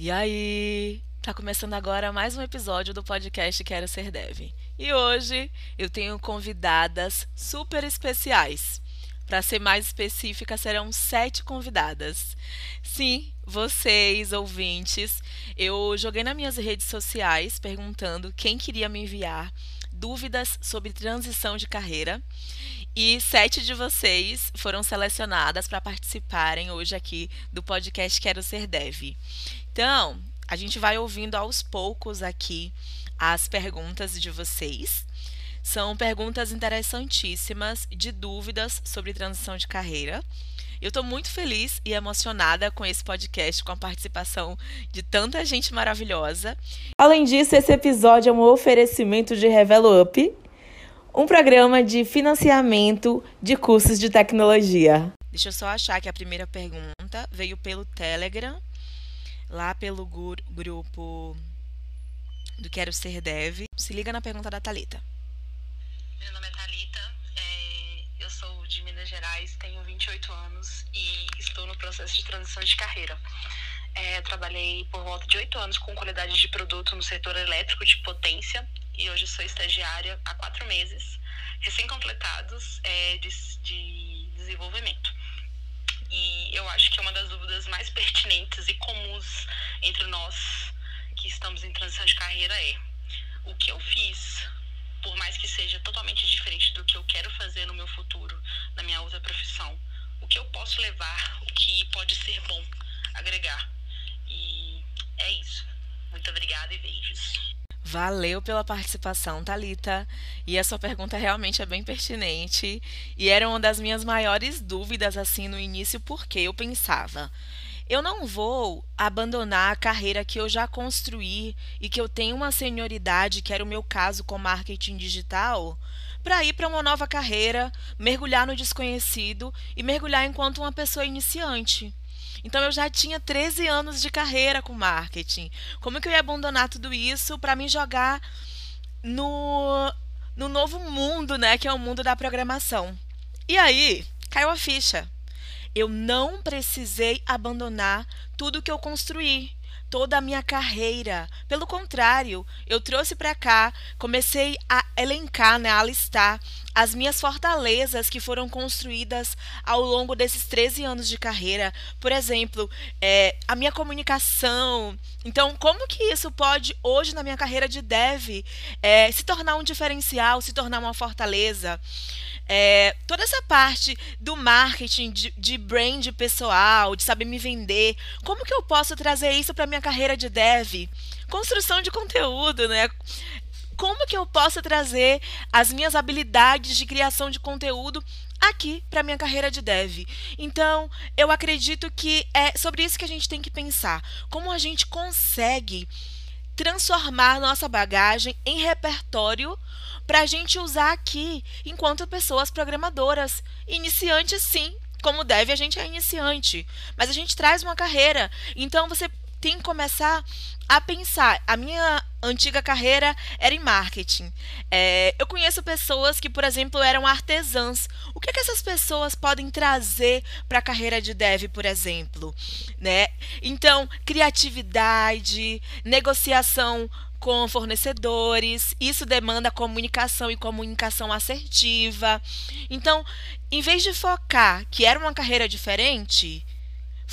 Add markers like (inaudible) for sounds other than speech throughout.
E aí? Tá começando agora mais um episódio do podcast Quero Ser Dev. E hoje eu tenho convidadas super especiais. Para ser mais específica, serão sete convidadas. Sim, vocês, ouvintes, eu joguei nas minhas redes sociais perguntando quem queria me enviar dúvidas sobre transição de carreira. E sete de vocês foram selecionadas para participarem hoje aqui do podcast Quero Ser Dev. Então, a gente vai ouvindo aos poucos aqui as perguntas de vocês. São perguntas interessantíssimas de dúvidas sobre transição de carreira. Eu estou muito feliz e emocionada com esse podcast, com a participação de tanta gente maravilhosa. Além disso, esse episódio é um oferecimento de Revelo Up, um programa de financiamento de cursos de tecnologia. Deixa eu só achar que a primeira pergunta veio pelo Telegram lá pelo grupo do Quero Ser Dev. Se liga na pergunta da Talita. Meu nome é Talita, é, eu sou de Minas Gerais, tenho 28 anos e estou no processo de transição de carreira. É, trabalhei por volta de oito anos com qualidade de produto no setor elétrico de potência e hoje sou estagiária há quatro meses, recém-completados é, de, de desenvolvimento. E eu acho que é uma das dúvidas mais pertinentes e comuns entre nós que estamos em transição de carreira é o que eu fiz, por mais que seja totalmente diferente do que eu quero fazer no meu futuro, na minha outra profissão, o que eu posso levar, o que pode ser bom agregar. E é isso. Muito obrigada e beijos. Valeu pela participação, Talita. E a sua pergunta realmente é bem pertinente e era uma das minhas maiores dúvidas assim no início, porque eu pensava, eu não vou abandonar a carreira que eu já construí e que eu tenho uma senioridade, que era o meu caso com marketing digital, para ir para uma nova carreira, mergulhar no desconhecido e mergulhar enquanto uma pessoa iniciante. Então eu já tinha 13 anos de carreira com marketing. Como que eu ia abandonar tudo isso para me jogar no no novo mundo, né, que é o mundo da programação? E aí, caiu a ficha. Eu não precisei abandonar tudo que eu construí toda a minha carreira. Pelo contrário, eu trouxe para cá, comecei a elencar, né, a listar as minhas fortalezas que foram construídas ao longo desses 13 anos de carreira. Por exemplo, é, a minha comunicação. Então, como que isso pode, hoje, na minha carreira de dev, é, se tornar um diferencial, se tornar uma fortaleza? É, toda essa parte do marketing, de, de brand pessoal, de saber me vender, como que eu posso trazer isso para minha carreira de dev? Construção de conteúdo, né? Como que eu posso trazer as minhas habilidades de criação de conteúdo aqui para minha carreira de dev. Então, eu acredito que é sobre isso que a gente tem que pensar. Como a gente consegue transformar nossa bagagem em repertório para a gente usar aqui enquanto pessoas programadoras. Iniciantes, sim. Como deve, a gente é iniciante. Mas a gente traz uma carreira. Então você tem que começar a pensar. A minha antiga carreira era em marketing. É, eu conheço pessoas que, por exemplo, eram artesãs. O que, é que essas pessoas podem trazer para a carreira de dev, por exemplo? Né? Então, criatividade, negociação com fornecedores, isso demanda comunicação e comunicação assertiva. Então, em vez de focar que era uma carreira diferente,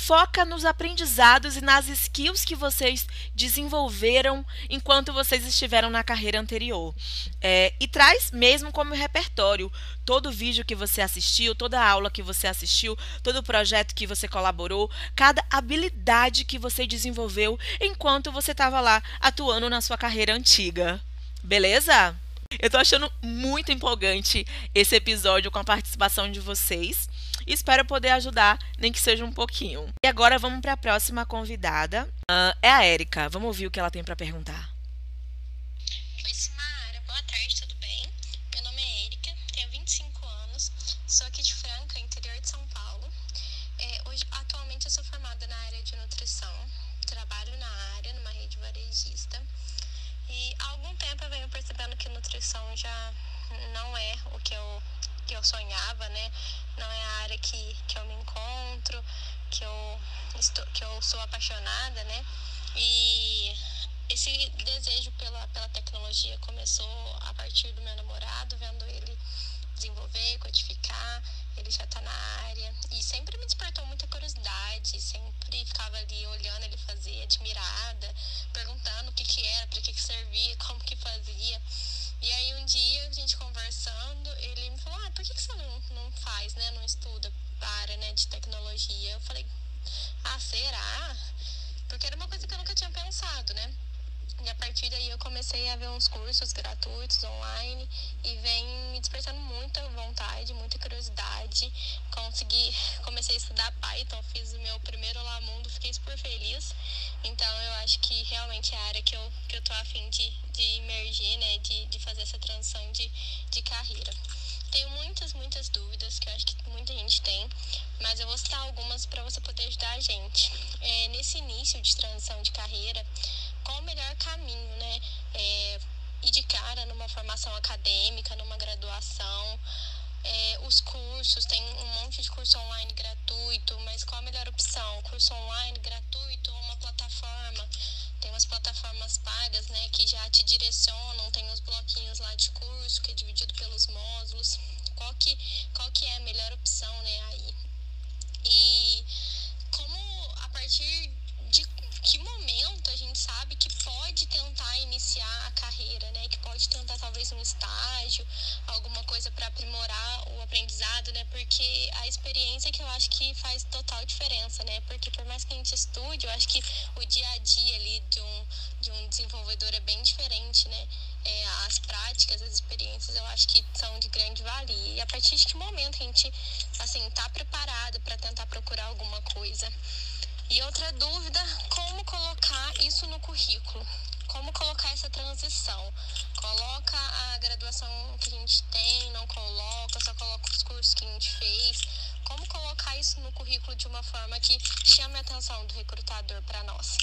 foca nos aprendizados e nas skills que vocês desenvolveram enquanto vocês estiveram na carreira anterior. É, e traz mesmo como repertório todo vídeo que você assistiu, toda aula que você assistiu, todo projeto que você colaborou, cada habilidade que você desenvolveu enquanto você estava lá atuando na sua carreira antiga. Beleza? Eu tô achando muito empolgante esse episódio com a participação de vocês. Espero poder ajudar, nem que seja um pouquinho. E agora vamos para a próxima convidada. Uh, é a Érica. Vamos ouvir o que ela tem para perguntar. Oi, Simara. Boa tarde, tudo bem? Meu nome é Érica, tenho 25 anos, sou aqui de Franca, interior de São Paulo. É, hoje, atualmente, eu sou formada na área de nutrição, trabalho na área, numa rede varejista. E há algum tempo eu venho percebendo que nutrição já não é o que eu eu sonhava, né? Não é a área que, que eu me encontro, que eu, estou, que eu sou apaixonada, né? E esse desejo pela, pela tecnologia começou a partir do meu namorado, vendo ele desenvolver, codificar, ele já está na área e sempre me despertou muita curiosidade, sempre ficava ali olhando ele fazer, admirada, perguntando o que que era, para que que servia, (laughs) como que fazia. E aí um dia, a gente conversando, ele me falou, ah, por que, que você não, não faz, né, não estuda para, né, de tecnologia? Eu falei, ah, será? Porque era uma coisa que eu nunca tinha pensado, né? E a partir daí eu comecei a ver uns cursos gratuitos online e vem me despertando muita vontade, muita curiosidade. Consegui, comecei a estudar Python, fiz o meu primeiro Olá Mundo, fiquei super feliz. Então eu acho que realmente é a área que eu, que eu tô afim de, de emergir, né? De, de fazer essa transição de, de carreira. Tenho muitas, muitas dúvidas que eu acho que muita gente tem, mas eu vou citar algumas para você poder ajudar a gente. É, nesse início de transição de carreira, qual o melhor caminho, né? É, ir de cara numa formação acadêmica, numa graduação. É, os cursos, tem um monte de curso online gratuito, mas qual a melhor opção? Curso online gratuito ou uma plataforma? Tem umas plataformas pagas, né, que já te direcionam, tem os bloquinhos lá de curso, que é dividido pelos módulos. Qual que, qual que é a melhor opção, né, aí? E como a partir de que momento a gente sabe que pode tentar iniciar a carreira, né? Que pode tentar talvez um estágio, alguma coisa para aprimorar o aprendizado, né? Porque a experiência que eu acho que faz total diferença, né? Porque por mais que a gente estude, eu acho que o dia a dia ali de um, de um desenvolvedor é bem diferente, né? É, as práticas, as experiências, eu acho que são de grande valia. E a partir de que momento a gente, assim, tá preparado para tentar procurar alguma coisa? E outra dúvida, como colocar isso no currículo? Como colocar essa transição? Coloca a graduação que a gente tem, não coloca, só coloca os cursos que a gente fez. Como colocar isso no currículo de uma forma que chame a atenção do recrutador para nós?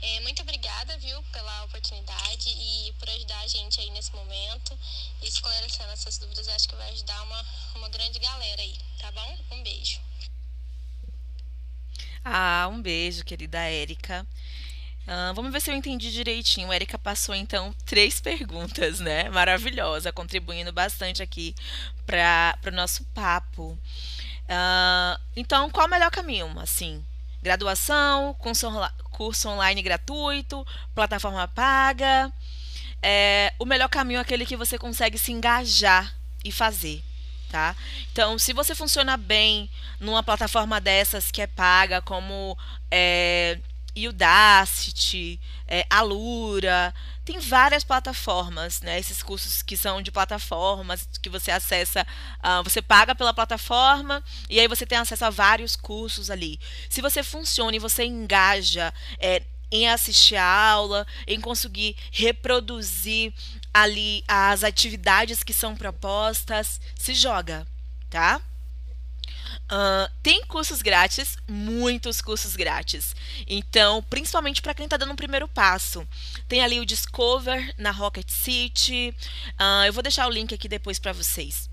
É, muito obrigada, viu, pela oportunidade e por ajudar a gente aí nesse momento e esclarecendo essas dúvidas. Acho que vai ajudar uma, uma grande galera aí, tá bom? Um beijo. Ah, um beijo, querida Érica. Uh, vamos ver se eu entendi direitinho. A Erika passou então três (laughs) perguntas, né? Maravilhosa, contribuindo bastante aqui para o nosso papo. Uh, então, qual o melhor caminho? Assim, graduação, curso, curso online gratuito, plataforma paga. É, o melhor caminho é aquele que você consegue se engajar e fazer tá? Então, se você funciona bem numa plataforma dessas que é paga, como é, Udacity, é, Alura, tem várias plataformas, né? Esses cursos que são de plataformas que você acessa, uh, você paga pela plataforma e aí você tem acesso a vários cursos ali. Se você funciona e você engaja é, em assistir a aula, em conseguir reproduzir ali as atividades que são propostas, se joga, tá? Uh, tem cursos grátis, muitos cursos grátis. Então, principalmente para quem está dando um primeiro passo. Tem ali o Discover na Rocket City. Uh, eu vou deixar o link aqui depois para vocês.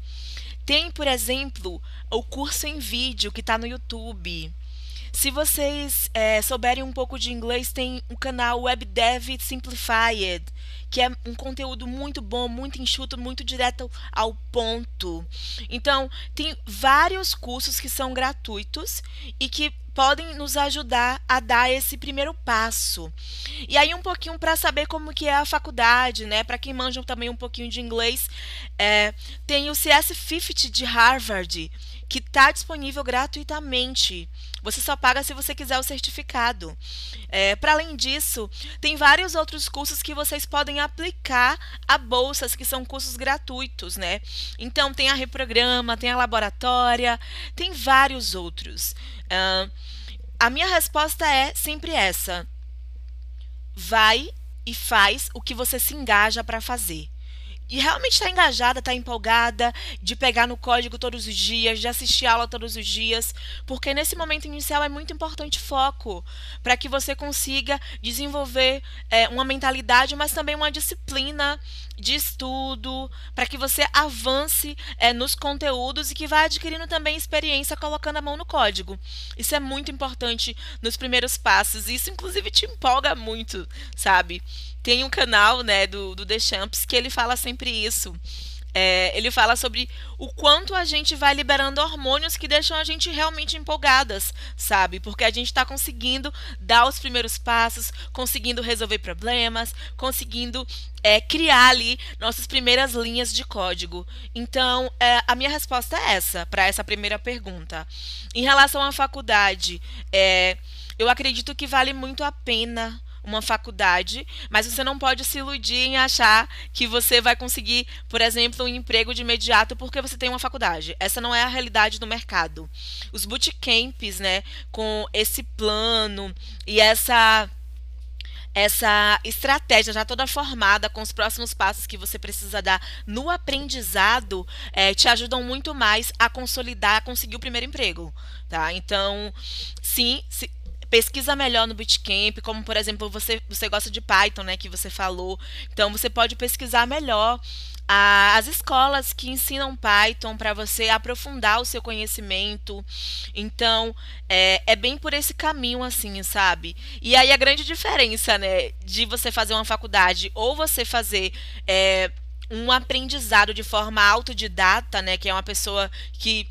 Tem, por exemplo, o curso em vídeo que está no YouTube. Se vocês é, souberem um pouco de inglês, tem o canal WebDev Simplified, que é um conteúdo muito bom, muito enxuto, muito direto ao ponto. Então, tem vários cursos que são gratuitos e que podem nos ajudar a dar esse primeiro passo. E aí um pouquinho para saber como que é a faculdade, né? Para quem manja também um pouquinho de inglês, é, tem o CS50 de Harvard, que está disponível gratuitamente. Você só paga se você quiser o certificado. É, Para além disso, tem vários outros cursos que vocês podem aplicar a bolsas, que são cursos gratuitos, né? Então, tem a Reprograma, tem a Laboratória, tem vários outros. Uh, a minha resposta é sempre essa. Vai e faz o que você se engaja para fazer. E realmente está engajada, está empolgada de pegar no código todos os dias, de assistir aula todos os dias, porque nesse momento inicial é muito importante foco para que você consiga desenvolver é, uma mentalidade, mas também uma disciplina de estudo, para que você avance é, nos conteúdos e que vá adquirindo também experiência colocando a mão no código. Isso é muito importante nos primeiros passos. Isso, inclusive, te empolga muito, sabe? Tem um canal né, do, do The Champs que ele fala sempre isso. É, ele fala sobre o quanto a gente vai liberando hormônios que deixam a gente realmente empolgadas, sabe? Porque a gente está conseguindo dar os primeiros passos, conseguindo resolver problemas, conseguindo é, criar ali nossas primeiras linhas de código. Então, é, a minha resposta é essa, para essa primeira pergunta. Em relação à faculdade, é, eu acredito que vale muito a pena uma faculdade, mas você não pode se iludir em achar que você vai conseguir, por exemplo, um emprego de imediato porque você tem uma faculdade. Essa não é a realidade do mercado. Os bootcamps, né, com esse plano e essa essa estratégia já toda formada com os próximos passos que você precisa dar no aprendizado é, te ajudam muito mais a consolidar, a conseguir o primeiro emprego, tá? Então, sim, se, pesquisa melhor no Bootcamp, como por exemplo, você, você gosta de Python, né, que você falou. Então você pode pesquisar melhor as escolas que ensinam Python para você aprofundar o seu conhecimento. Então, é, é, bem por esse caminho, assim, sabe? E aí a grande diferença, né, de você fazer uma faculdade ou você fazer. É, um aprendizado de forma autodidata, né, que é uma pessoa que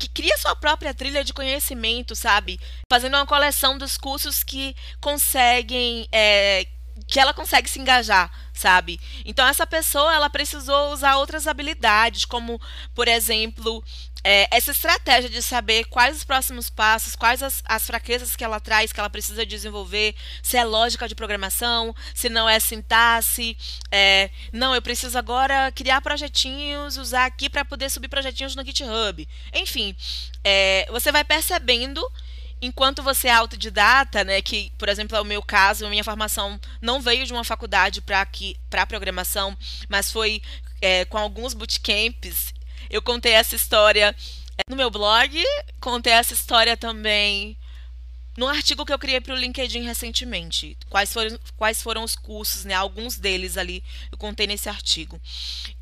que cria sua própria trilha de conhecimento, sabe? Fazendo uma coleção dos cursos que conseguem. É, que ela consegue se engajar, sabe? Então essa pessoa ela precisou usar outras habilidades, como por exemplo é, essa estratégia de saber quais os próximos passos, quais as, as, fraquezas que ela traz, que ela precisa desenvolver, se é lógica de programação, se não é sintaxe, é, não, eu preciso agora criar projetinhos, usar aqui para poder subir projetinhos no GitHub. Enfim, é, você vai percebendo enquanto você é autodidata, né, que, por exemplo, é o meu caso, a minha formação não veio de uma faculdade para programação, mas foi é, com alguns bootcamps eu contei essa história é, no meu blog, contei essa história também no artigo que eu criei para o LinkedIn recentemente. Quais foram, quais foram os cursos, né? Alguns deles ali eu contei nesse artigo.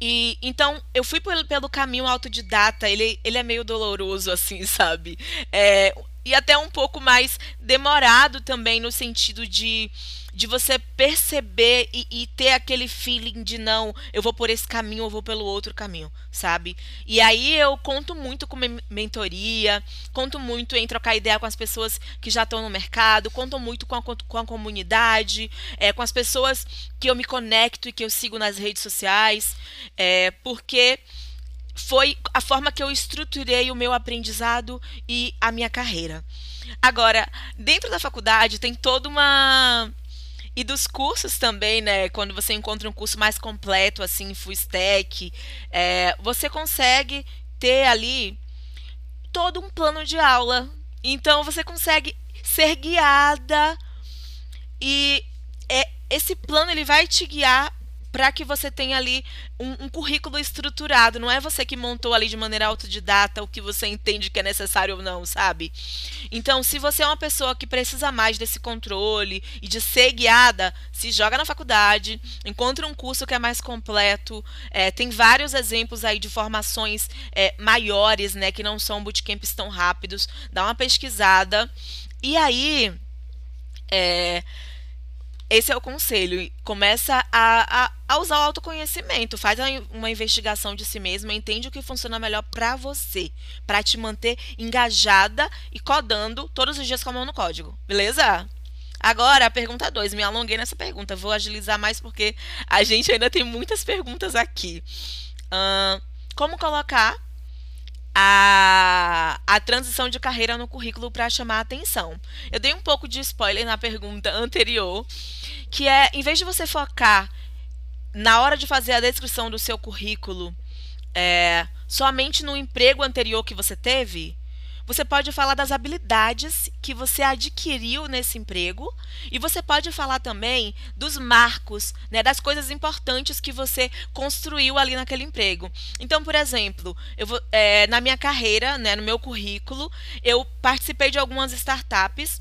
E então eu fui pelo, pelo caminho autodidata. Ele, ele é meio doloroso, assim, (laughs) sabe? É, e até um pouco mais demorado também no sentido de de você perceber e, e, ter aquele feeling de não, eu vou por esse caminho, eu vou pelo outro caminho, sabe? E aí eu conto muito com mentoria, conto muito em trocar ideia com as pessoas que já estão no mercado, conto muito com a, com a comunidade, é, com as pessoas que eu me conecto e que eu sigo nas redes sociais, é, porque foi a forma que eu estruturei o meu aprendizado e a minha carreira. Agora, dentro da faculdade tem toda uma e dos cursos também, né? Quando você encontra um curso mais completo, assim, full stack, é, você consegue ter ali todo um plano de aula. Então você consegue ser guiada e é, esse plano ele vai te guiar para que você tenha ali um, um, currículo estruturado. Não é você que montou ali de maneira autodidata o que você entende que é necessário ou não, sabe? Então, se você é uma pessoa que precisa mais desse controle e de ser guiada, se joga na faculdade, encontra um curso que é mais completo. É, tem vários exemplos aí de formações é, maiores, né, que não são bootcamps tão rápidos. Dá uma pesquisada. E aí. É, esse é o conselho. Começa a, a, a, usar o autoconhecimento. Faz uma investigação de si mesma, entende o que funciona melhor para você, para te manter engajada e codando todos os dias com a mão no código. Beleza? Agora, a pergunta 2. Me alonguei nessa pergunta. Vou agilizar mais porque a gente ainda tem muitas perguntas aqui. Uh, como colocar a, a transição de carreira no currículo para chamar a atenção. Eu dei um pouco de spoiler na pergunta anterior, que é, em vez de você focar na hora de fazer a descrição do seu currículo é, somente no emprego anterior que você teve, você pode falar das habilidades que você adquiriu nesse emprego e você pode falar também dos marcos, né, das coisas importantes que você construiu ali naquele emprego. Então, por exemplo, eu vou, é, na minha carreira, né, no meu currículo, eu participei de algumas startups.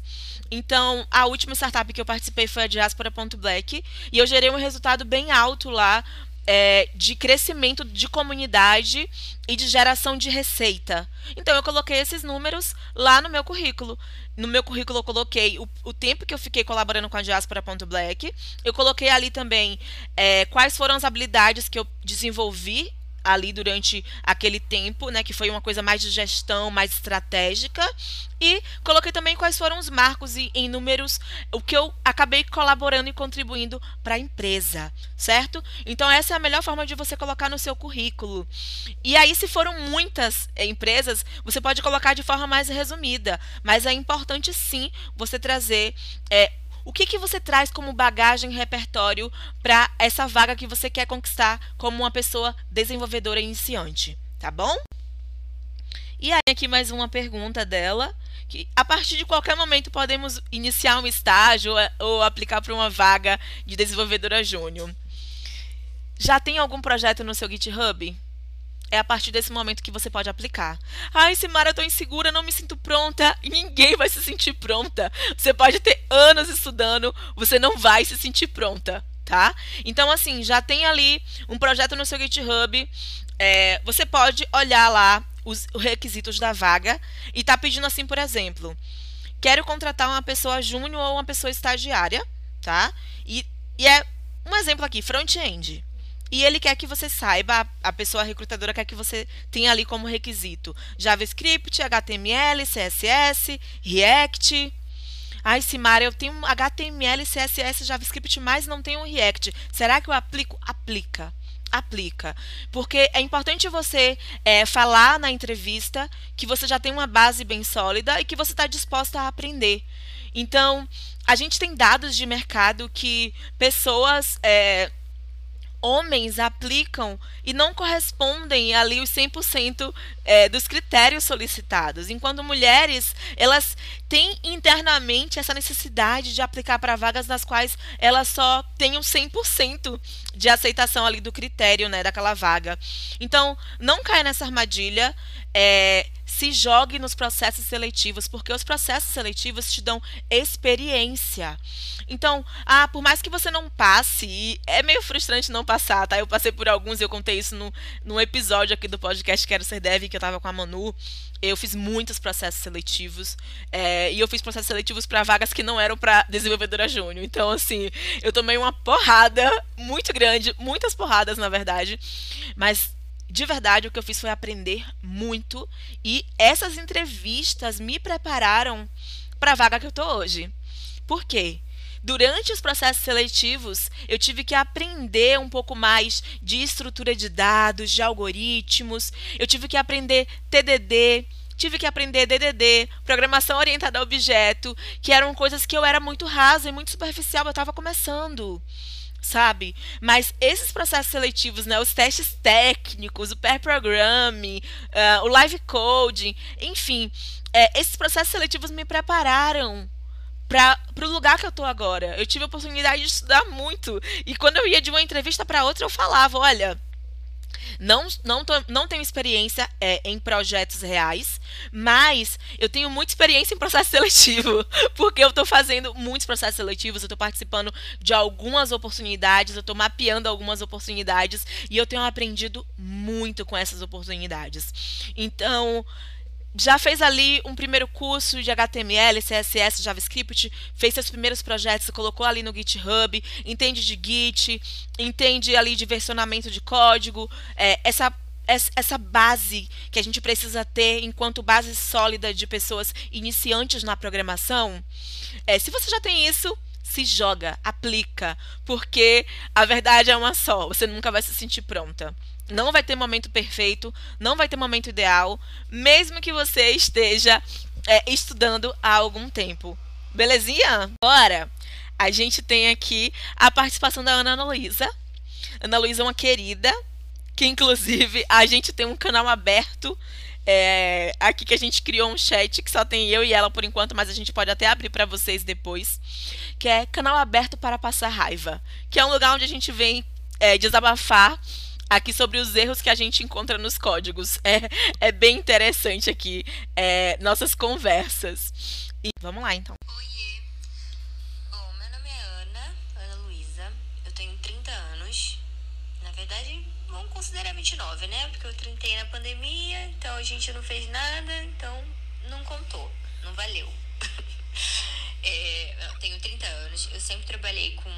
Então, a última startup que eu participei foi a Diaspora.black e eu gerei um resultado bem alto lá é, de crescimento de comunidade e de geração de receita. Então, eu coloquei esses números lá no meu currículo. No meu currículo, eu coloquei o, o tempo que eu fiquei colaborando com a Diaspora.black. Eu coloquei ali também é, quais foram as habilidades que eu desenvolvi ali durante aquele tempo, né, que foi uma coisa mais de gestão, mais estratégica, e coloquei também quais foram os marcos e em números o que eu acabei colaborando e contribuindo para a empresa, certo? Então essa é a melhor forma de você colocar no seu currículo. E aí se foram muitas eh, empresas, você pode colocar de forma mais resumida, mas é importante sim você trazer é, o que, que você traz como bagagem, repertório para essa vaga que você quer conquistar como uma pessoa desenvolvedora iniciante, tá bom? E aí aqui mais uma pergunta dela, que a partir de qualquer momento podemos iniciar um estágio ou, aplicar para uma vaga de desenvolvedora júnior. Já tem algum projeto no seu GitHub? É a partir desse momento que você pode aplicar. Ai, Simara, eu tô insegura, não me sinto pronta. Ninguém vai se sentir pronta. Você pode ter anos estudando, você não vai se sentir pronta, tá? Então, assim, já tem ali um projeto no seu GitHub. É, você pode olhar lá os, os requisitos da vaga e tá pedindo assim, por exemplo, quero contratar uma pessoa júnior ou uma pessoa estagiária, tá? E, e é um exemplo aqui, front-end. E ele quer que você saiba, a pessoa recrutadora quer que você tenha ali como requisito JavaScript, HTML, CSS, React. Ai, Simara, eu tenho HTML, CSS, JavaScript, mas não tenho React. Será que eu aplico? Aplica. Aplica. Porque é importante você é, falar na entrevista que você já tem uma base bem sólida e que você está disposta a aprender. Então, a gente tem dados de mercado que pessoas. É, homens aplicam e não correspondem ali os 100% é, dos critérios solicitados, enquanto mulheres elas têm internamente essa necessidade de aplicar para vagas nas quais elas só tenham 100% de aceitação ali do critério, né, daquela vaga. Então, não caia nessa armadilha. É, se jogue nos processos seletivos, porque os processos seletivos te dão experiência. Então, ah, por mais que você não passe, é meio frustrante não passar, tá? Eu passei por alguns, eu contei isso no episódio aqui do podcast Quero Ser Dev, que eu tava com a Manu. Eu fiz muitos processos seletivos, é, e eu fiz processos seletivos para vagas que não eram para desenvolvedora júnior. Então, assim, eu tomei uma porrada muito grande, muitas porradas, na verdade, mas de verdade, o que eu fiz foi aprender muito e essas entrevistas me prepararam para a vaga que eu tô hoje. Por quê? Durante os processos seletivos, eu tive que aprender um pouco mais de estrutura de dados, de algoritmos, eu tive que aprender TDD, tive que aprender DDD, programação orientada a objeto, que eram coisas que eu era muito rasa e muito superficial, eu estava começando sabe? Mas esses processos seletivos, né, os testes técnicos, o pair programming, uh, o live coding, enfim, é, esses processos seletivos me prepararam para o lugar que eu estou agora. Eu tive a oportunidade de estudar muito e quando eu ia de uma entrevista para outra eu falava, olha, não, não, tô, não tenho experiência é, em projetos reais, mas eu tenho muita experiência em processo seletivo, (laughs) porque eu estou fazendo muitos processos seletivos, eu estou participando de algumas oportunidades, eu estou mapeando algumas oportunidades e eu tenho aprendido muito com essas oportunidades. Então, já fez ali um primeiro curso de HTML, CSS, JavaScript, fez seus primeiros projetos, colocou ali no GitHub, entende de Git, entende ali de versionamento de código, é, essa essa base que a gente precisa ter enquanto base sólida de pessoas iniciantes na programação. É, se você já tem isso, se joga, aplica, porque a verdade é uma só, você nunca vai se sentir pronta. Não vai ter momento perfeito, não vai ter momento ideal, mesmo que você esteja é, estudando há algum tempo. Belezinha? Agora, a gente tem aqui a participação da Ana Luísa. Ana Luísa é uma querida, que inclusive a gente tem um canal aberto é, aqui que a gente criou um chat que só tem eu e ela por enquanto, mas a gente pode até abrir para vocês depois, que é canal aberto para passar raiva, que é um lugar onde a gente vem é, desabafar aqui sobre os erros que a gente encontra nos códigos. É, é bem interessante aqui é, nossas conversas. E vamos lá então. Oiê. Bom, meu nome é Ana, Ana Luísa. Eu tenho 30 anos. Na verdade, vamos considerar 29, né? Porque eu trintei na pandemia, então a gente não fez nada, então não contou, não valeu. (laughs) é, eu tenho 30 anos, eu sempre trabalhei com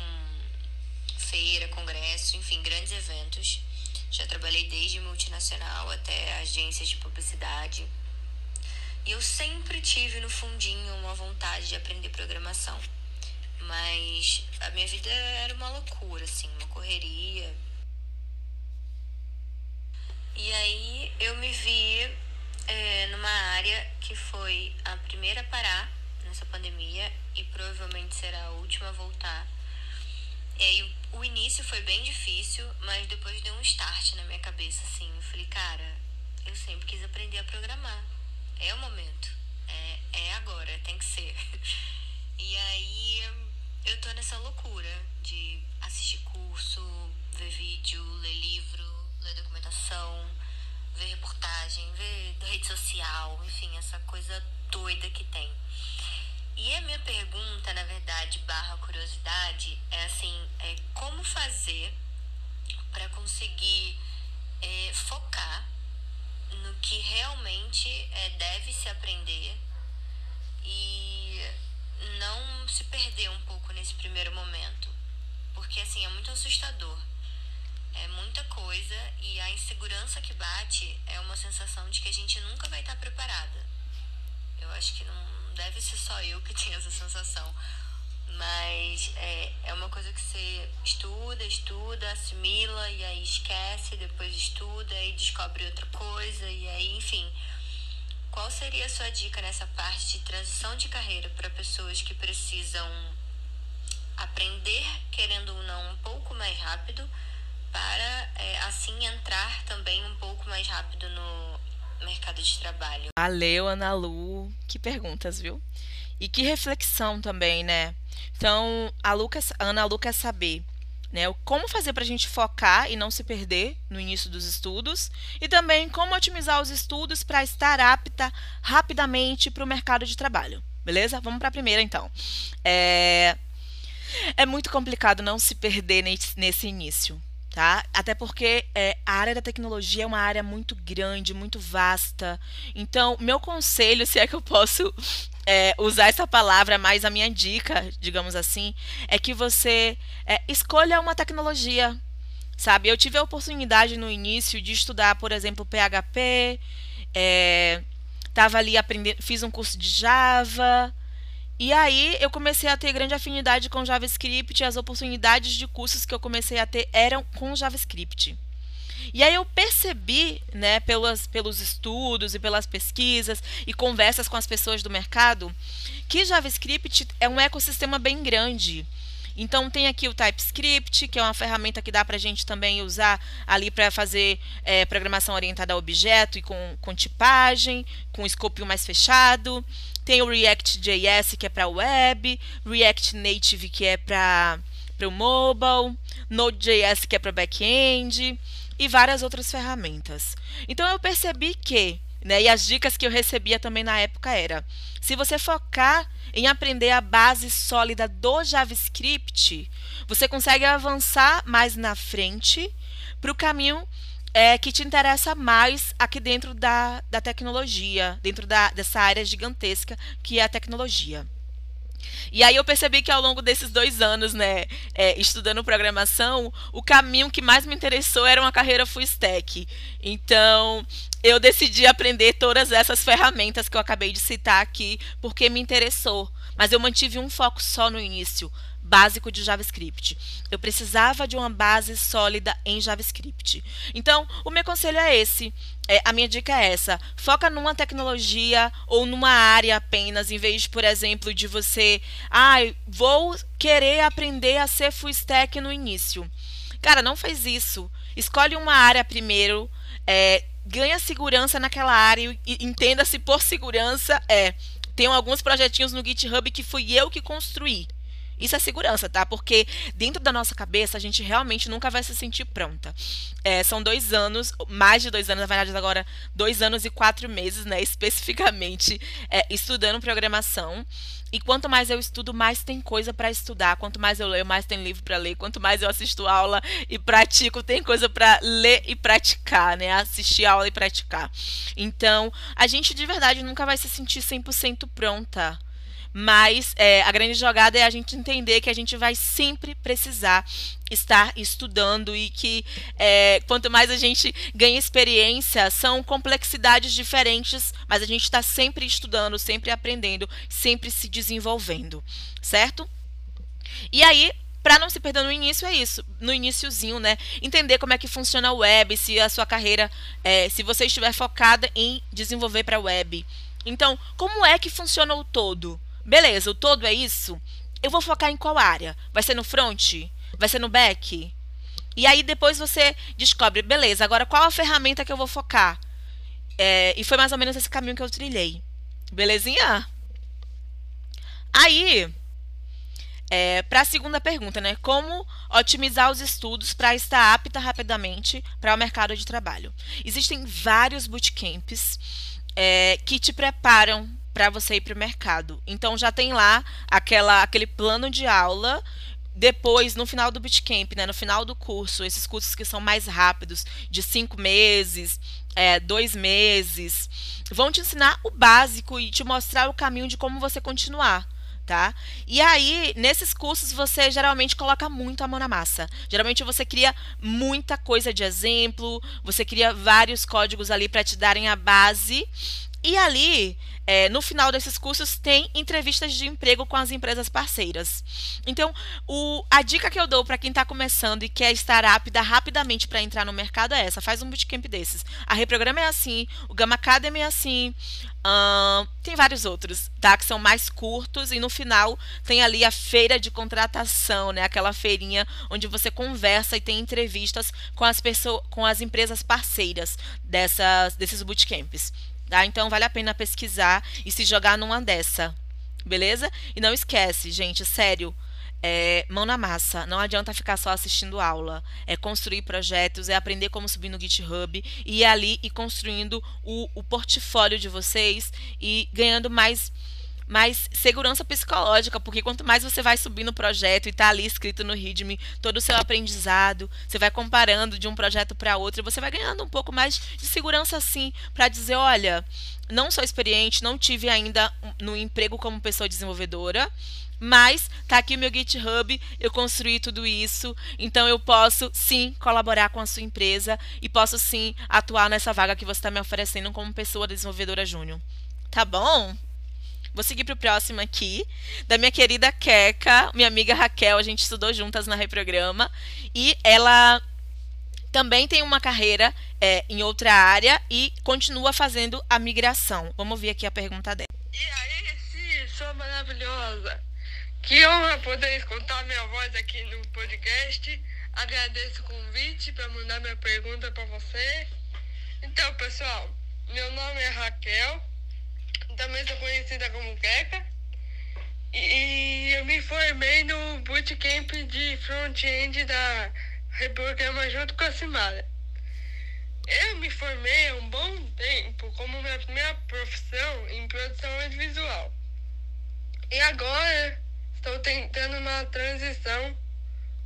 feira, congresso, enfim, grandes eventos. Já trabalhei desde multinacional até agências de publicidade. E eu sempre tive no fundinho uma vontade de aprender programação. Mas a minha vida era uma loucura, assim, uma correria. E aí eu me vi é, numa área que foi a primeira a parar nessa pandemia e provavelmente será a última a voltar. E aí o início foi bem difícil, mas depois deu um start na minha cabeça, assim. Eu falei, cara, eu sempre quis aprender a programar. É o momento. É, é agora, tem que ser. (laughs) E aí eu tô nessa loucura de assistir curso, ver vídeo, ler livro, ler documentação, ver reportagem, ver rede social, enfim, essa coisa doida que tem. E a minha pergunta, na verdade, barra curiosidade, é assim, é como fazer para conseguir é, focar no que realmente é, deve se aprender e não se perder um pouco nesse primeiro momento. Porque assim, é muito assustador. É muita coisa e a insegurança que bate é uma sensação de que a gente nunca vai estar preparada. Eu acho que não deve ser só eu que tenho essa sensação. Mas é, é uma coisa que você estuda, estuda, assimila e aí esquece, depois estuda e descobre outra coisa e aí, enfim. Qual seria a sua dica nessa parte de transição de carreira para pessoas que precisam aprender, querendo ou não, um pouco mais rápido, para é, assim entrar também um pouco mais rápido no, mercado de trabalho. Valeu, Ana Lu. Que perguntas, viu? E que reflexão também, né? Então, a, Lucas, Ana Lu quer saber né, como fazer para a gente focar e não se perder no início dos estudos e também como otimizar os estudos para estar apta rapidamente para o mercado de trabalho. Beleza? Vamos para a primeira então. É... é muito complicado não se perder nesse início tá? Até porque é, a área da tecnologia é uma área muito grande, muito vasta. Então, meu conselho, (laughs) se é que eu posso é, usar essa palavra, mais a minha dica, digamos assim, é que você é, escolha uma tecnologia, sabe? Eu tive a oportunidade no início de estudar, por exemplo, PHP, é, ali aprendendo, fiz um curso de Java, e aí eu comecei a ter grande afinidade com JavaScript e as oportunidades de cursos que eu comecei a ter eram com JavaScript. E aí eu percebi, né, pelos, pelos estudos e pelas pesquisas e conversas com as pessoas do mercado, que JavaScript é um ecossistema bem grande. Então tem aqui o TypeScript, que é uma ferramenta que dá para a gente também usar ali para fazer é, programação orientada a objeto e com, com tipagem, com escopo mais fechado. Tem o React.js, que é para web, React Native, que é para o mobile, Node.js, que é para back-end, e várias outras ferramentas. Então eu percebi que, né, e as dicas que eu recebia também na época era, se você focar em aprender a base sólida do JavaScript, você consegue avançar mais na frente para o caminho é, que te interessa mais aqui dentro da, da tecnologia, dentro da, dessa área gigantesca que é a tecnologia. E aí eu percebi que ao longo desses dois anos, né, é, estudando programação, o caminho que mais me interessou era uma carreira full stack. Então, eu decidi aprender todas essas ferramentas que eu acabei de citar aqui, porque me interessou. Mas eu mantive um foco só no início, básico de JavaScript. Eu precisava de uma base sólida em JavaScript. Então, o meu conselho é esse. É, a minha dica é essa: foca numa tecnologia ou numa área apenas, em vez, por exemplo, de você, ah, vou querer aprender a ser full stack no início. Cara, não faz isso. Escolhe uma área primeiro, é, ganha segurança naquela área e entenda-se por segurança é. Tem alguns projetinhos no GitHub que fui eu que construí. Isso é segurança, tá? Porque dentro da nossa cabeça a gente realmente nunca vai se sentir pronta. É, são dois anos, mais de dois anos, na verdade agora dois anos e quatro meses, né? (laughs) Especificamente é, estudando programação. E quanto mais eu estudo, mais tem coisa para estudar. Quanto mais eu leio, mais tem livro para ler. Quanto mais eu assisto aula e pratico, tem coisa para ler e praticar, né? Assistir aula e praticar. Então, a gente de verdade nunca vai se sentir 100% pronta mas é, a grande jogada é a gente entender que a gente vai sempre precisar estar estudando e que é, quanto mais a gente ganha experiência, são complexidades diferentes, mas a gente está sempre estudando, sempre aprendendo, sempre se desenvolvendo, certo? E aí, para não se perder no início, é isso. No iníciozinho, né? Entender como é que funciona a web, se a sua carreira, é, se você estiver focada em desenvolver para a web. Então, como é que funciona o todo? Beleza, o todo é isso? Eu vou focar em qual área? Vai ser no front? Vai ser no back? E aí depois você descobre, beleza, agora qual a ferramenta que eu vou focar? É, e foi mais ou menos esse caminho que eu trilhei. Belezinha? Aí, é, para a segunda pergunta, né? Como otimizar os estudos para estar apta rapidamente para o mercado de trabalho? Existem vários bootcamps é, que te preparam para você ir para o mercado. Então já tem lá aquela, aquele plano de aula. Depois, no final do bootcamp, né, no final do curso, esses cursos que são mais rápidos, de cinco meses, é, dois meses, vão te ensinar o básico e te mostrar o caminho de como você continuar. Tá? E aí, nesses cursos, você geralmente coloca muito a mão na massa. Geralmente você cria muita coisa de exemplo, você cria vários códigos ali para te darem a base. E ali é, no final desses cursos tem entrevistas de emprego com as empresas parceiras. Então, o, a dica que eu dou para quem está começando e quer estar apta rapidamente para entrar no mercado é essa: faz um bootcamp desses. A Reprograma é assim, o Gama Academy é assim, tem vários outros, tá? Que são mais curtos e no final tem ali a feira de contratação, né? Aquela feirinha onde você conversa e tem entrevistas com as pessoas, com as empresas parceiras dessas, desses bootcamps. Tá? Então vale a pena pesquisar e se jogar numa dessa. Beleza? E não esquece, gente, sério. É, mão na massa, não adianta ficar só assistindo aula. É construir projetos, é aprender como subir no GitHub e ir ali e construindo o, o portfólio de vocês e ganhando mais mais segurança psicológica, porque quanto mais você vai subindo o projeto e está ali escrito no README todo o seu aprendizado, você vai comparando de um projeto para outro, você vai ganhando um pouco mais de segurança assim, para dizer, olha, não sou experiente, não tive ainda no emprego como pessoa desenvolvedora, mas tá aqui o meu GitHub, eu construí tudo isso, então eu posso sim colaborar com a sua empresa e posso sim atuar nessa vaga que você está me oferecendo como pessoa desenvolvedora júnior. Tá bom? Vou seguir para o próximo aqui, da minha querida Keka, minha amiga Raquel, a gente estudou juntas na Reprograma, e ela também tem uma carreira é, em outra área e continua fazendo a migração. Vamos ver aqui a pergunta dela. E aí, sim, sou maravilhosa. Que honra poder escutar minha voz aqui no podcast. Agradeço o convite para mandar minha pergunta para você. Então, pessoal, meu nome é Raquel, também sou conhecida como Keka. E eu me formei no bootcamp de front-end da Reprograma junto com a Simara. Eu me formei há um bom tempo como minha primeira profissão em produção audiovisual. E agora estou tentando uma transição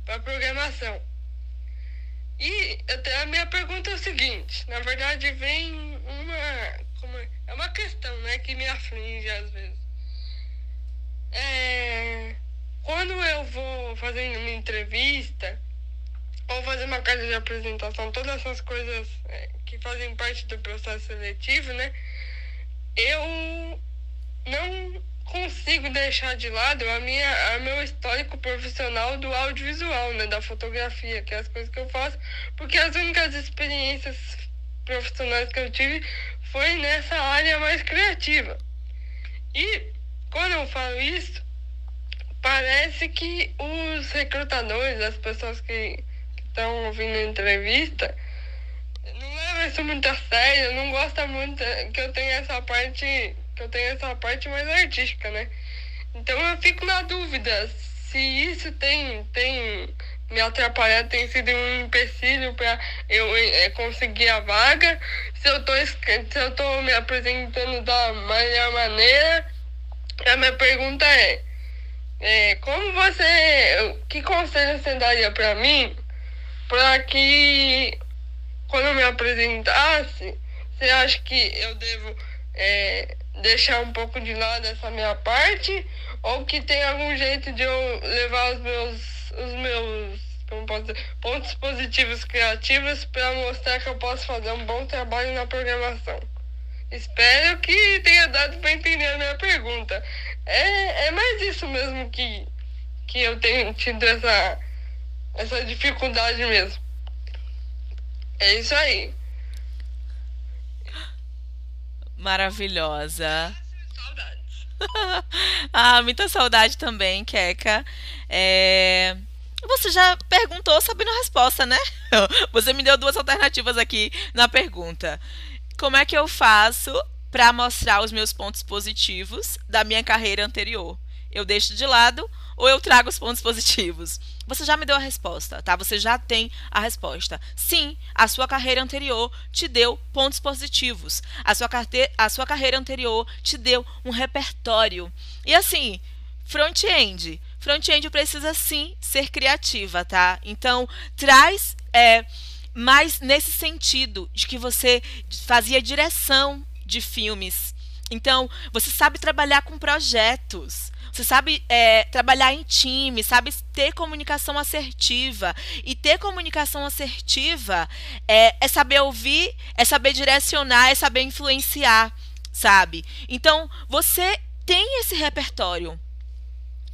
para programação. E até a minha pergunta é o seguinte, na verdade vem uma é, é uma questão, né, que me aflige às vezes. É, quando eu vou fazer uma entrevista ou fazer uma carta de apresentação, todas essas coisas é, que fazem parte do processo seletivo, né, eu não consigo deixar de lado a minha, a meu histórico profissional do audiovisual, né, da fotografia, que é as coisas que eu faço, porque as únicas experiências profissionais que eu tive foi nessa área mais criativa. E quando eu falo isso, parece que os recrutadores, as pessoas que estão ouvindo a entrevista, não levam leva isso muito a sério, não gosta muito que eu tenha essa parte, que eu tenha essa parte mais artística, né? Então eu fico na dúvida se isso tem, tem me atrapalhado, tem sido um empecilho para eu é, conseguir a vaga, se eu, tô, se eu me apresentando da melhor maneira. A minha pergunta é, é como você, que conselho você daria para mim para que quando eu me apresentasse, você acha que eu devo é, deixar um pouco de lado essa minha parte ou que tem algum jeito de eu levar os meus, os meus como posso dizer, pontos positivos criativos para mostrar que eu posso fazer um bom trabalho na programação. Espero que tenha dado para entender a minha pergunta. É, é mais isso mesmo que, que eu tenho tido essa, essa dificuldade mesmo. É isso aí. Maravilhosa. (laughs) ah, muita saudade também, Keka. É... Você já perguntou sabendo a resposta, né? (laughs) Você me deu duas alternativas aqui na pergunta. Como é que eu faço para mostrar os meus pontos positivos da minha carreira anterior? Eu deixo de lado ou eu trago os pontos positivos? Você já me deu a resposta, tá? Você já tem a resposta. Sim, a sua carreira anterior te deu pontos positivos. A sua, carte... a sua carreira anterior te deu um repertório. E assim, front-end. Front-end precisa sim ser criativa, tá? Então, traz é, mais nesse sentido de que você fazia direção de filmes. Então, você sabe trabalhar com projetos. Você sabe é, trabalhar em time, sabe ter comunicação assertiva. E ter comunicação assertiva é, é saber ouvir, é saber direcionar, é saber influenciar, sabe? Então, você tem esse repertório.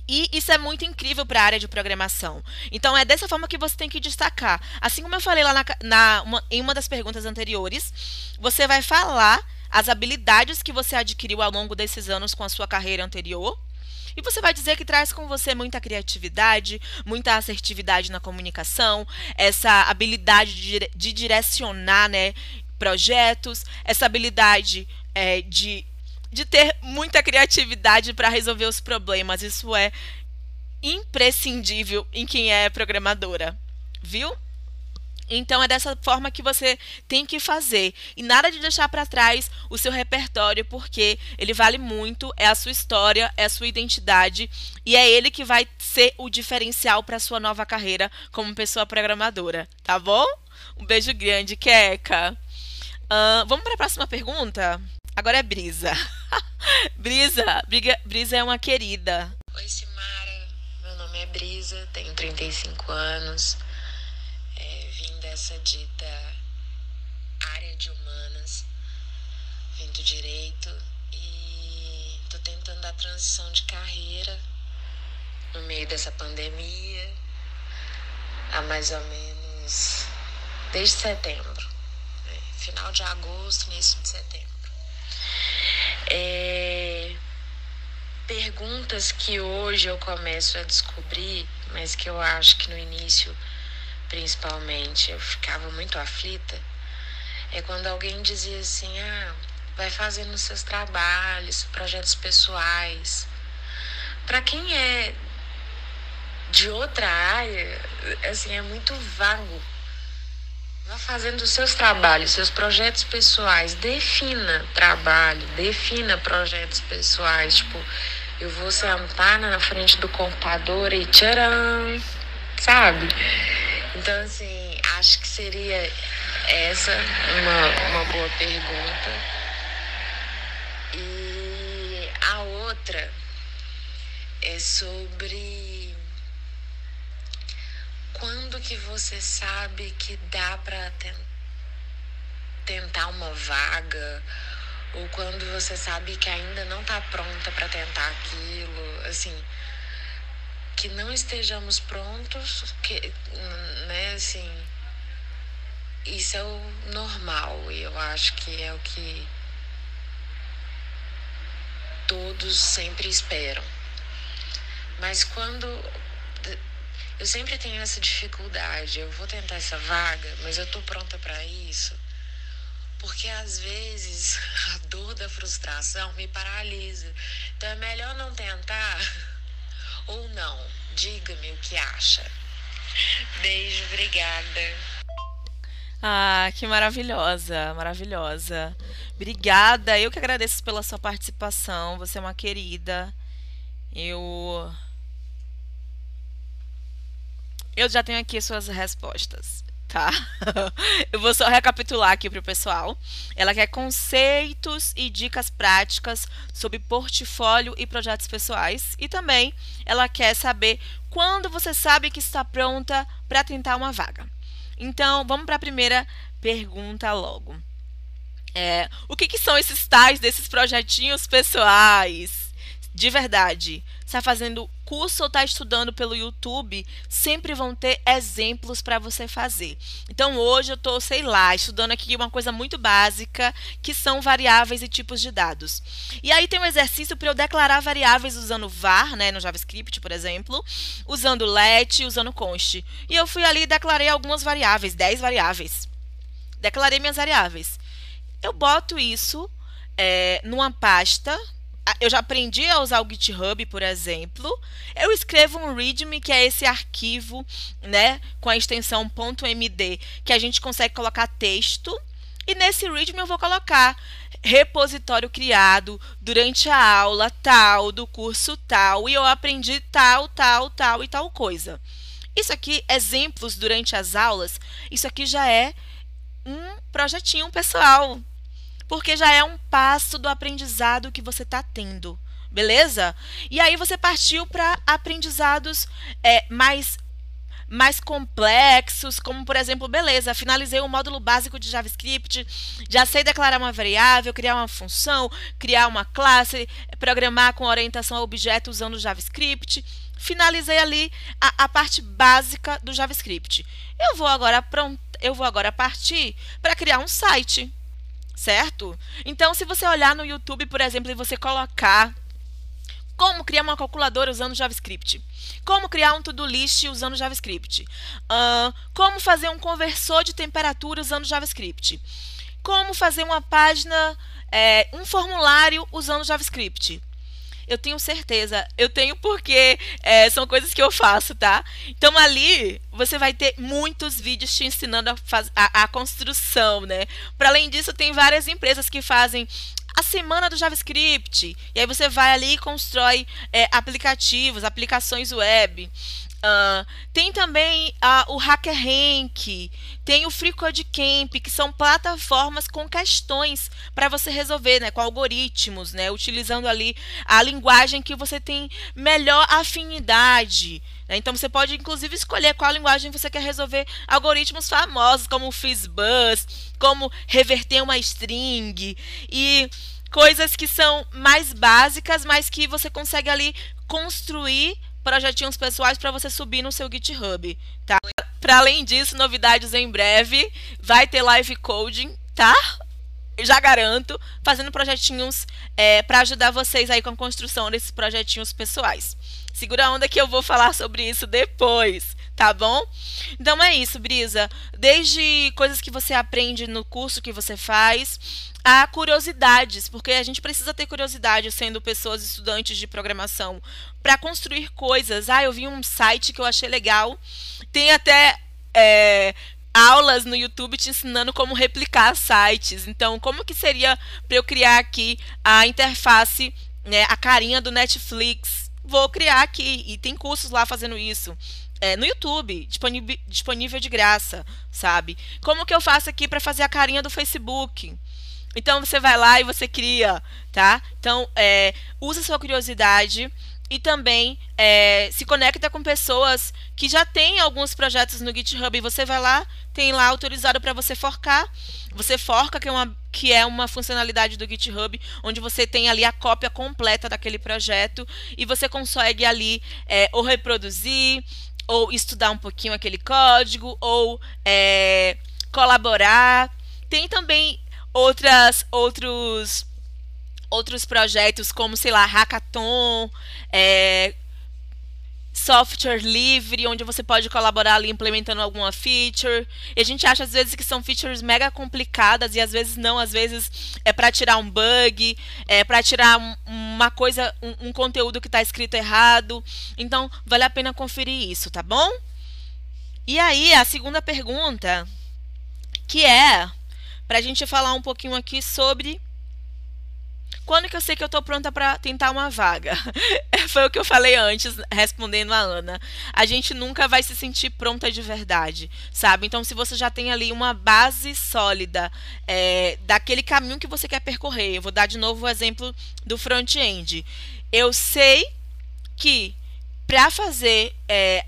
E isso é muito incrível para a área de programação. Então, é dessa forma que você tem que destacar. Assim como eu falei lá na, na uma, em uma das perguntas anteriores, você vai falar as habilidades que você adquiriu ao longo desses anos com a sua carreira anterior e você vai dizer que traz com você muita criatividade, muita assertividade na comunicação, essa habilidade de, de direcionar né, projetos, essa habilidade é, de, de ter muita criatividade para resolver os problemas. Isso é imprescindível em quem é programadora, viu? Então é dessa forma que você tem que fazer. E nada de deixar para trás o seu repertório, porque ele vale muito, é a sua história, é a sua identidade e é ele que vai ser o diferencial para sua nova carreira como pessoa programadora, tá bom? Um beijo grande, Keka. Uh, vamos para a próxima pergunta? Agora é Brisa. (laughs) Brisa, Brisa é uma querida. Oi, Simara. Meu nome é Brisa, tenho 35 anos dessa dita área de humanas, vim do direito e tô tentando a transição de carreira no meio dessa pandemia há mais ou menos desde setembro, né? final de agosto, início de setembro. É, perguntas que hoje eu começo a descobrir, mas que eu acho que no início principalmente, eu ficava muito aflita, é quando alguém dizia assim: ah, vai fazendo seus trabalhos, projetos pessoais. Para quem é de outra área, assim, é muito vago. Vá fazendo os seus trabalhos, seus projetos pessoais. Defina trabalho, defina projetos pessoais. Tipo, eu vou sentar na frente do computador e tcharam, sabe? Então, assim, acho que seria essa uma, uma boa pergunta. E a outra é sobre quando que você sabe que dá para tentar uma vaga ou quando você sabe que ainda não está pronta para tentar aquilo, assim, que não estejamos prontos, que, né, assim, isso é o normal e eu acho que é o que todos sempre esperam. Mas quando eu sempre tenho essa dificuldade, eu vou tentar essa vaga, mas eu tô pronta para isso. porque às vezes (laughs) a dor da frustração me paralisa. Então é melhor não tentar ou não. Diga-me o que acha. Beijo, obrigada. Ah, que maravilhosa, maravilhosa. Obrigada. Eu que agradeço pela sua participação. Você é uma querida. Eu eu já tenho aqui suas respostas tá? (laughs) Eu vou só recapitular aqui para o pessoal. Ela quer conceitos e dicas práticas sobre portfólio e projetos pessoais. E também ela quer saber quando você sabe que está pronta para tentar uma vaga. Então, vamos para a primeira pergunta logo. É, o que, que são esses tais desses projetinhos pessoais? De verdade, está fazendo curso ou está estudando pelo YouTube, sempre vão ter exemplos para você fazer. Então hoje eu estou, sei lá, estudando aqui uma coisa muito básica, que são variáveis e tipos de dados. E aí tem um exercício para eu declarar variáveis usando var, né, no JavaScript, por exemplo, usando let, usando const. E eu fui ali e declarei algumas variáveis, 10 variáveis. Declarei minhas variáveis. Eu boto isso é, numa pasta eu já aprendi a usar o GitHub, por exemplo. Eu escrevo um README, que é esse arquivo, né, com a extensão .md, que a gente consegue colocar texto. E nesse README eu vou colocar repositório criado durante a aula tal, do curso tal, e eu aprendi tal, tal, tal e tal coisa. Isso aqui, exemplos durante as aulas, isso aqui já é um projetinho pessoal, porque já é um passo do aprendizado que você está tendo, beleza? E aí você partiu para aprendizados é, mais mais complexos, como por exemplo, beleza, finalizei o um módulo básico de JavaScript, já sei declarar uma variável, criar uma função, criar uma classe, programar com orientação a objeto usando JavaScript. Finalizei ali a, a parte básica do JavaScript. Eu vou agora pronto, eu vou agora partir para criar um site certo? Então, se você olhar no YouTube, por exemplo, e você colocar como criar uma calculadora usando JavaScript, como criar um to-do list usando JavaScript, uh, como fazer um conversor de temperatura usando JavaScript, como fazer uma página, é, um formulário usando JavaScript eu tenho certeza. Eu tenho porque é, são coisas que eu faço, tá? Então ali você vai ter muitos vídeos te ensinando a, a, a construção, né? Para além disso, tem várias empresas que fazem a semana do JavaScript. E aí você vai ali e constrói é, aplicativos, aplicações web. Uh, tem também uh, o HackerRank, tem o FreeCodeCamp, que são plataformas com questões para você resolver, né, com algoritmos, né, utilizando ali a linguagem que você tem melhor afinidade. Né? Então você pode inclusive escolher qual linguagem você quer resolver algoritmos famosos, como o FizzBuzz, como reverter uma string e coisas que são mais básicas, mas que você consegue ali construir projetinhos pessoais para você subir no seu GitHub, tá? Para além disso, novidades em breve, vai ter live coding, tá? Já garanto, fazendo projetinhos é, para ajudar vocês aí com a construção desses projetinhos pessoais. Segura a onda que eu vou falar sobre isso depois, tá bom? Então é isso, Brisa. Desde coisas que você aprende no curso que você faz, a curiosidades, porque a gente precisa ter curiosidade sendo pessoas estudantes de programação para construir coisas. Ah, eu vi um site que eu achei legal. Tem até é, aulas no YouTube te ensinando como replicar sites. Então, como que seria para eu criar aqui a interface, né, a carinha do Netflix? Vou criar aqui e tem cursos lá fazendo isso. É, no YouTube, disponível, de graça, sabe? Como que eu faço aqui para fazer a carinha do Facebook? Então você vai lá e você cria, tá? Então é, usa sua curiosidade e também é, se conecta com pessoas que já têm alguns projetos no GitHub e você vai lá, tem lá autorizado para você forcar. Você forca, que é, uma, que é uma funcionalidade do GitHub, onde você tem ali a cópia completa daquele projeto e você consegue ali é, ou reproduzir, ou estudar um pouquinho aquele código, ou é, colaborar. Tem também outras outros outros projetos como sei lá hackathon é, software livre, onde você pode colaborar ali implementando alguma feature. E a gente acha às vezes que são features mega complicadas e às vezes não, às vezes é para tirar um bug, é para tirar um, uma coisa, um, um conteúdo que está escrito errado. Então, vale a pena conferir isso, tá bom? E aí, a segunda pergunta, que é para a gente falar um pouquinho aqui sobre quando que eu sei que eu estou pronta para tentar uma vaga? (laughs) Foi o que eu falei antes, respondendo a Ana. A gente nunca vai se sentir pronta de verdade, sabe? Então, se você já tem ali uma base sólida é, daquele caminho que você quer percorrer, eu vou dar de novo o exemplo do front-end. Eu sei que para fazer é,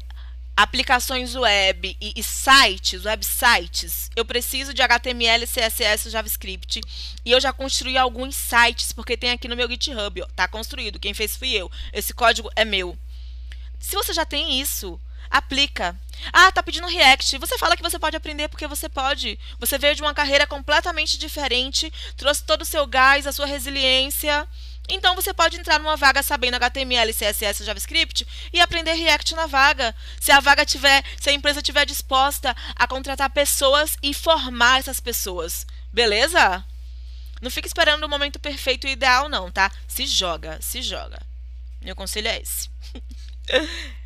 aplicações web e, e, sites, websites, eu preciso de HTML, CSS, JavaScript e eu já construí alguns sites porque tem aqui no meu GitHub, ó, tá construído, quem fez fui eu. Esse código é meu. Se você já tem isso, aplica. Ah, tá pedindo React. Você fala que você pode aprender porque você pode. Você veio de uma carreira completamente diferente, trouxe todo o seu gás, a sua resiliência então você pode entrar numa vaga sabendo HTML, CSS, JavaScript e aprender React na vaga. Se a vaga tiver, se a empresa tiver disposta a contratar pessoas e formar essas pessoas. Beleza? Não fique esperando o momento perfeito e ideal não, tá? Se joga, se joga. Meu conselho é esse. (laughs)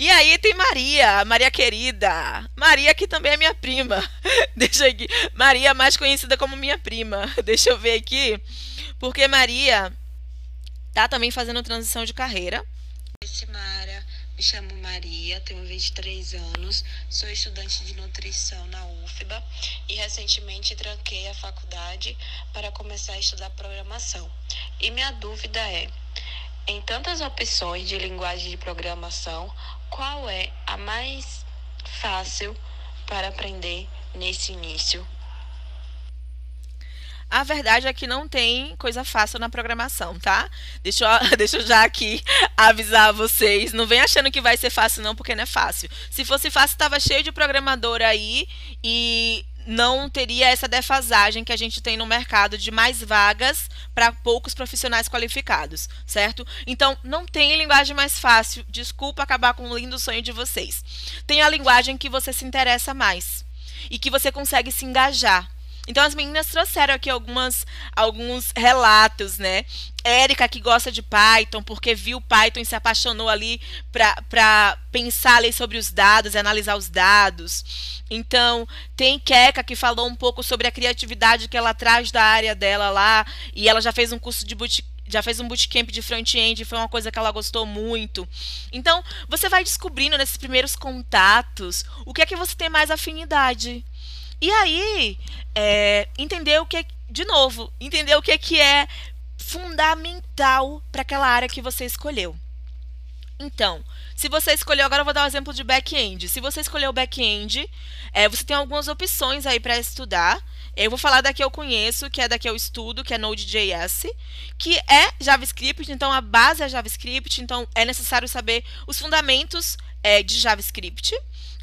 E aí tem Maria, Maria querida. Maria que também é minha prima. (laughs) Deixa aqui. Maria mais conhecida como minha prima. (laughs) Deixa eu ver aqui. Porque Maria tá também fazendo transição de carreira. Oi, Simara. Me chamo Maria, tenho 23 anos, sou estudante de nutrição na UFBA e recentemente tranquei a faculdade para começar a estudar programação. E minha dúvida é: em tantas opções de linguagem de programação, qual é a mais fácil para aprender nesse início? A verdade é que não tem coisa fácil na programação, tá? Deixa eu, (laughs) deixa eu já aqui avisar vocês. Não vem achando que vai ser fácil, não, porque não é fácil. Se fosse fácil, estava cheio de programador aí e não teria essa defasagem que a gente tem no mercado de mais vagas para poucos profissionais qualificados, certo? Então, não tem linguagem mais fácil. Desculpa acabar com o lindo sonho de vocês. Tem a linguagem que você se interessa mais e que você consegue se engajar. Então as meninas trouxeram aqui algumas, alguns relatos, né? Érica que gosta de Python porque viu Python e se apaixonou ali para pensar ali sobre os dados e analisar os dados. Então, tem Keka que falou um pouco sobre a criatividade que ela traz da área dela lá e ela já fez um curso de bootcamp já fez um bootcamp de front-end, foi uma coisa que ela gostou muito. Então, você vai descobrindo nesses primeiros contatos o que é que você tem mais afinidade. E aí, é, entender o que, de novo, entender o que, que é fundamental para aquela área que você escolheu. Então, se você escolheu, agora eu vou dar um exemplo de back-end. Se você escolheu back-end, é, você tem algumas opções aí para estudar. Eu vou falar da que eu conheço, que é da que eu estudo, que é Node.js, que é JavaScript, então a base é JavaScript, então é necessário saber os fundamentos é, de JavaScript.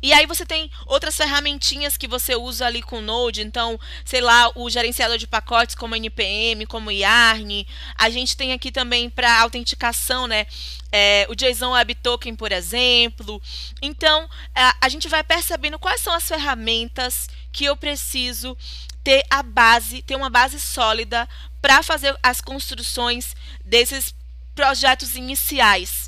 E aí você tem outras ferramentinhas que você usa ali com Node, então, sei lá, o gerenciador de pacotes como NPM, como Yarn. A gente tem aqui também para autenticação, né? É, o JSON Web Token, por exemplo. Então, a, a gente vai percebendo quais são as ferramentas que eu preciso ter a base, ter uma base sólida para fazer as construções desses projetos iniciais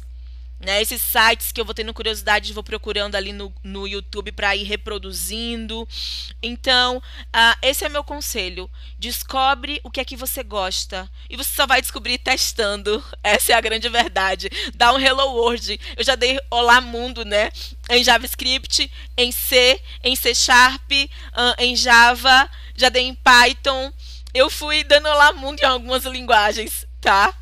né, esses sites que eu vou tendo curiosidade, vou procurando ali no, no YouTube para ir reproduzindo. Então, uh, esse é meu conselho. Descobre o que é que você gosta. E você só vai descobrir testando. (laughs) Essa é a grande verdade. Dá um Hello World. Eu já dei Olá Mundo, né? Em JavaScript, em C, em C Sharp, uh, em Java, já dei em Python. Eu fui dando Olá Mundo em algumas linguagens, tá?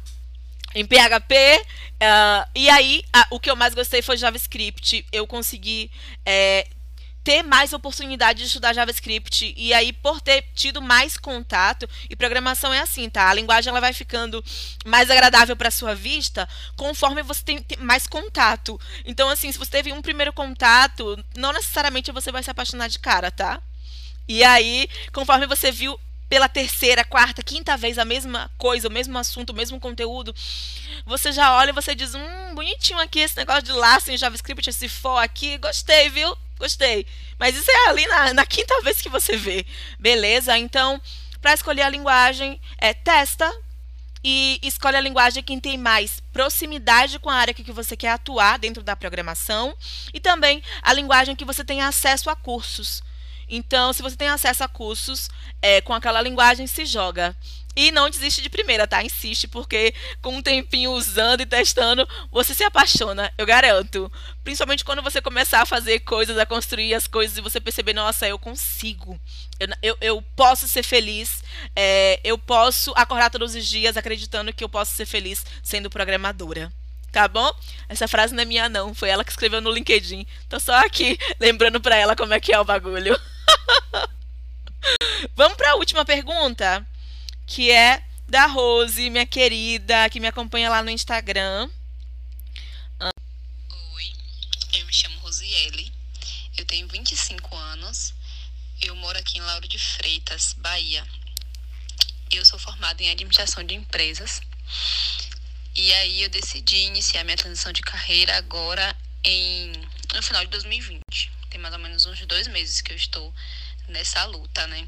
Em PHP, Uh, e aí, a, o que eu mais gostei foi JavaScript. Eu consegui é, ter mais oportunidade de estudar JavaScript. E aí, por ter tido mais contato, e programação é assim, tá? A linguagem ela vai ficando mais agradável para sua vista conforme você tem, mais contato. Então, assim, se você teve um primeiro contato, não necessariamente você vai se apaixonar de cara, tá? E aí, conforme você viu pela terceira, quarta, quinta vez a mesma coisa, o mesmo assunto, o mesmo conteúdo, você já olha e você diz, hum, bonitinho aqui esse negócio de laço em JavaScript, esse for aqui, gostei, viu? Gostei. Mas isso é ali na, na quinta vez que você vê. Beleza? Então, para escolher a linguagem, é testa, e escolhe a linguagem que tem mais proximidade com a área que você quer atuar dentro da programação e também a linguagem que você tem acesso a cursos. Então, se você tem acesso a cursos é, com aquela linguagem, se joga. E não desiste de primeira, tá? Insiste, porque com um tempinho usando e testando, você se apaixona, eu garanto. Principalmente quando você começar a fazer coisas, a construir as coisas e você perceber, nossa, eu consigo. Eu, eu, eu posso ser feliz, é, eu posso acordar todos os dias acreditando que eu posso ser feliz sendo programadora. Tá bom? Essa frase não é minha, não. Foi ela que escreveu no LinkedIn. Tô só aqui (laughs) lembrando pra ela como é que é o bagulho. (laughs) Vamos para a última pergunta, que é da Rose, minha querida, que me acompanha lá no Instagram. Oi, eu me chamo Rosiele, eu tenho 25 anos, eu moro aqui em Lauro de Freitas, Bahia. Eu sou formada em administração de empresas e aí eu decidi iniciar minha transição de carreira agora em no final de 2020. Tem mais ou menos uns dois meses que eu estou nessa luta, né?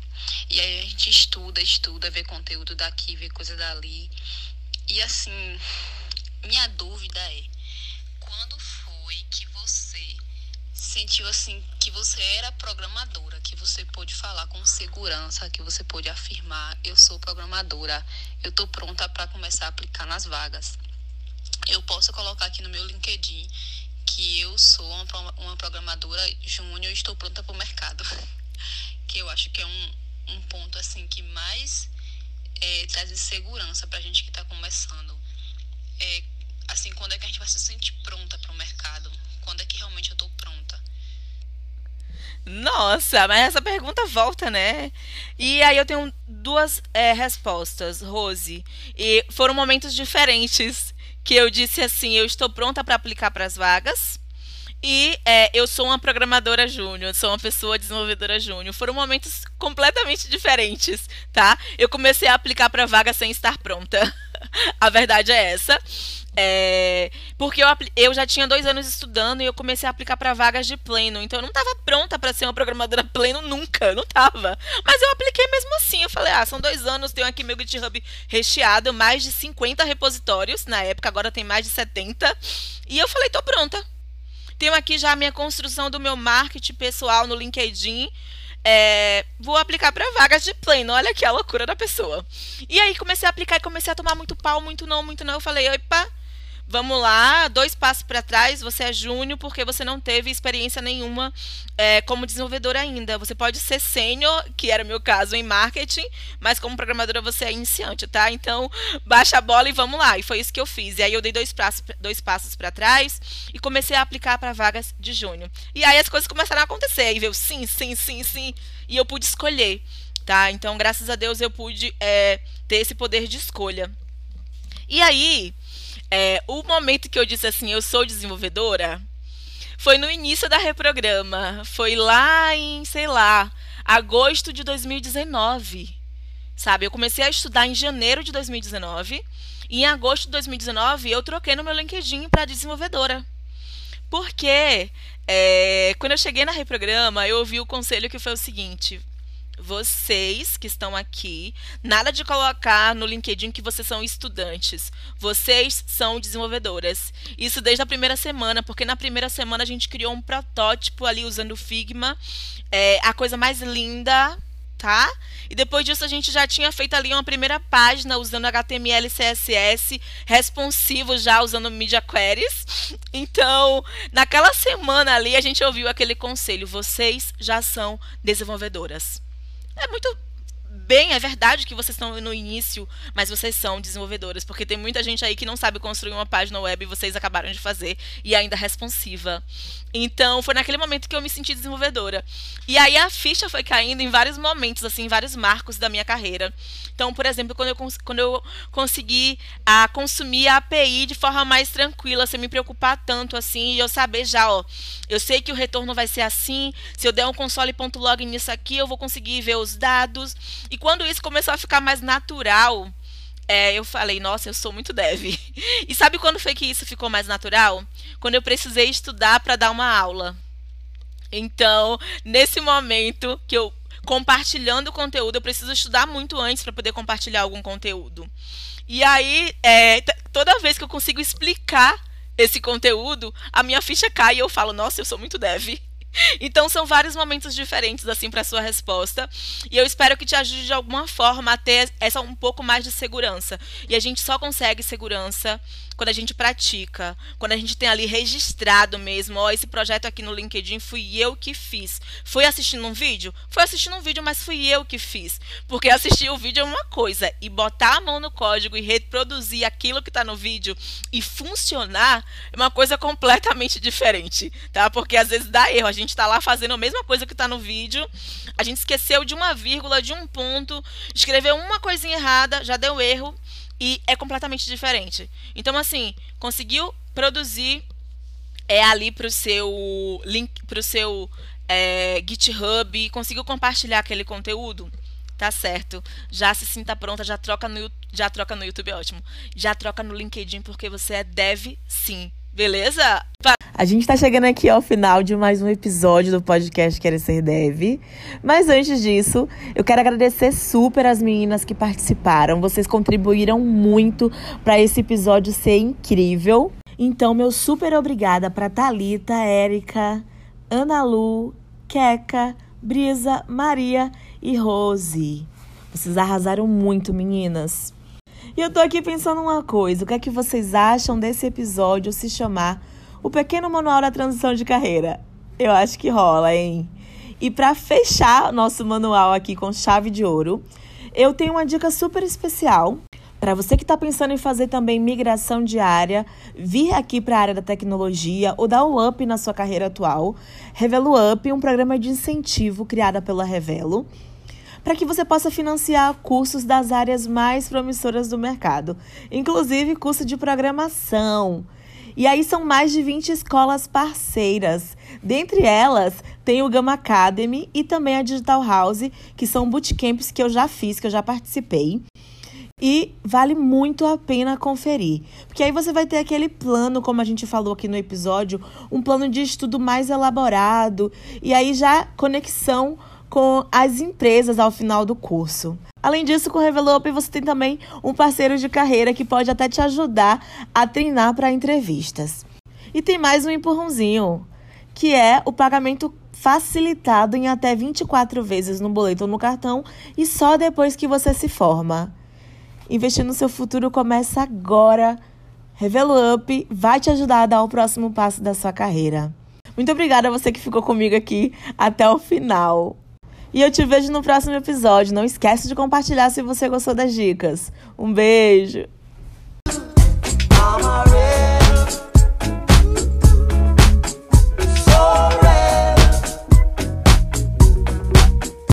E aí a gente estuda, estuda, vê conteúdo daqui, vê coisa dali. E assim, minha dúvida é, quando foi que você sentiu assim que você era programadora, que você pôde falar com segurança, que você pôde afirmar, eu sou programadora, eu tô pronta para começar a aplicar nas vagas. Eu posso colocar aqui no meu LinkedIn que eu sou uma, uma programadora júnior e estou pronta para o mercado. (laughs) que eu acho que é um, um ponto assim que mais é, traz segurança para a gente que está começando. É, assim, quando é que a gente vai se sentir pronta para o mercado? Quando é que realmente eu estou pronta? Nossa, mas essa pergunta volta, né? E aí eu tenho duas é, respostas, Rose. E foram momentos diferentes que eu disse assim: eu estou pronta para aplicar para as vagas e é, eu sou uma programadora júnior, sou uma pessoa desenvolvedora júnior. Foram momentos completamente diferentes, tá? Eu comecei a aplicar para vaga sem estar pronta. (laughs) a verdade é essa. É, porque eu, eu já tinha dois anos estudando e eu comecei a aplicar para vagas de pleno. Então eu não estava pronta para ser uma programadora (laughs) pleno nunca, não estava. Mas eu apliquei mesmo assim. Eu falei, ah, são dois anos, tenho aqui meu GitHub recheado, mais de 50 repositórios. Na época, agora tem mais de 70. E eu falei, tô pronta tenho aqui já a minha construção do meu marketing pessoal no LinkedIn. É, vou aplicar para vagas de pleno. Olha aqui a loucura da pessoa. E aí comecei a aplicar e comecei a tomar muito pau, muito não, muito não. Eu falei, opa, Vamos lá, dois passos para trás. Você é júnior porque você não teve experiência nenhuma é, como desenvolvedor ainda. Você pode ser sênior, que era o meu caso em marketing, mas como programadora você é iniciante, tá? Então, baixa a bola e vamos lá. E foi isso que eu fiz. E aí eu dei dois passos, dois passos para trás e comecei a aplicar para vagas de júnior. E aí as coisas começaram a acontecer. Aí veio sim, sim, sim, sim. E eu pude escolher, tá? Então, graças a Deus, eu pude é, ter esse poder de escolha. E aí, é, o momento que eu disse assim, eu sou desenvolvedora, foi no início da reprograma. Foi lá em, sei lá, agosto de 2019. Sabe, eu comecei a estudar em janeiro de 2019. E em agosto de 2019 eu troquei no meu LinkedIn para desenvolvedora. Porque é, quando eu cheguei na reprograma, eu ouvi o conselho que foi o seguinte: vocês que estão aqui, nada de colocar no LinkedIn que vocês são estudantes. Vocês são desenvolvedoras. Isso desde a primeira semana, porque na primeira semana a gente criou um protótipo ali usando o Figma, é, a coisa mais linda, tá? E depois disso a gente já tinha feito ali uma primeira página usando HTML CSS, responsivo já usando Media Queries. (laughs) Então, naquela semana ali a gente ouviu aquele conselho: vocês já são desenvolvedoras. É muito bem, é verdade que vocês estão no início, mas vocês são desenvolvedores, porque tem muita gente aí que não sabe construir uma página web e vocês acabaram de fazer e ainda responsiva. Então, foi naquele momento que eu me senti desenvolvedora. E aí a ficha foi caindo em vários momentos, assim, em vários marcos da minha carreira. Então, por exemplo, quando eu, quando eu consegui a, consumir a API de forma mais tranquila, sem me preocupar tanto assim, e eu saber já, ó, eu sei que o retorno vai ser assim, se eu der um console.log nisso aqui, eu vou conseguir ver os dados. E quando isso começou a ficar mais natural, é, eu falei, nossa, eu sou muito dev. (laughs) E sabe quando foi que isso ficou mais natural? Quando eu precisei estudar para dar uma aula. Então, nesse momento que eu compartilhando o conteúdo, eu preciso estudar muito antes para poder compartilhar algum conteúdo. E aí, é, toda vez que eu consigo explicar esse conteúdo, a minha ficha cai e eu falo, nossa, eu sou muito dev. (laughs) Então são vários momentos diferentes assim para sua resposta, e eu espero que te ajude de alguma forma a ter essa um pouco mais de segurança. E a gente só consegue segurança quando a gente pratica, quando a gente tem ali registrado mesmo, ó, esse projeto aqui no LinkedIn fui eu que fiz. Foi assistindo um vídeo? Foi assistindo um vídeo, mas fui eu que fiz. Porque assistir o vídeo é uma coisa e botar a mão no código e reproduzir aquilo que está no vídeo e funcionar é uma coisa completamente diferente, tá? Porque às vezes dá erro, a gente está lá fazendo a mesma coisa que está no vídeo, a gente esqueceu de uma vírgula, de um ponto, escreveu uma coisinha errada, já deu erro e é completamente diferente. Então, assim, conseguiu produzir é ali para o seu link, para o seu é, GitHub, conseguiu compartilhar aquele conteúdo, tá certo? Já se sinta pronta, já troca no já troca no YouTube, é ótimo. Já troca no LinkedIn porque você é deve sim. Beleza? A gente está chegando aqui ao final de mais um episódio do podcast Querer Ser Dev. Mas antes disso, eu quero agradecer super as meninas que participaram. Vocês contribuíram muito para esse episódio ser incrível. Então, meu super obrigada para Talita, Érica, Ana Lu, Queca, Brisa, Maria e Rose. Vocês arrasaram muito, meninas. E eu tô aqui pensando uma coisa: o que é que vocês acham desse episódio se chamar O Pequeno Manual da Transição de Carreira? Eu acho que rola, hein? E para fechar nosso manual aqui com chave de ouro, eu tenho uma dica super especial para você que está pensando em fazer também migração diária, vir aqui para a área da tecnologia ou dar um up na sua carreira atual, Revelo Up, um programa de incentivo criado pela Revelo para que você possa financiar cursos das áreas mais promissoras do mercado, inclusive curso de programação. E aí são mais de 20 escolas parceiras. Dentre elas, tem o Gama Academy e também a Digital House, que são bootcamps que eu já fiz, que eu já participei. E vale muito a pena conferir. Porque aí você vai ter aquele plano, como a gente falou aqui no episódio, um plano de estudo mais elaborado. E aí já conexão com as empresas ao final do curso. Além disso, com o Revelope você tem também um parceiro de carreira que pode até te ajudar a treinar para entrevistas. E tem mais um empurrãozinho, que é o pagamento facilitado em até 24 vezes no boleto ou no cartão e só depois que você se forma. Investir no seu futuro começa agora. Revelo Up vai te ajudar a dar o próximo passo da sua carreira. Muito obrigada a você que ficou comigo aqui até o final. E eu te vejo no próximo episódio. Não esquece de compartilhar se você gostou das dicas. Um beijo!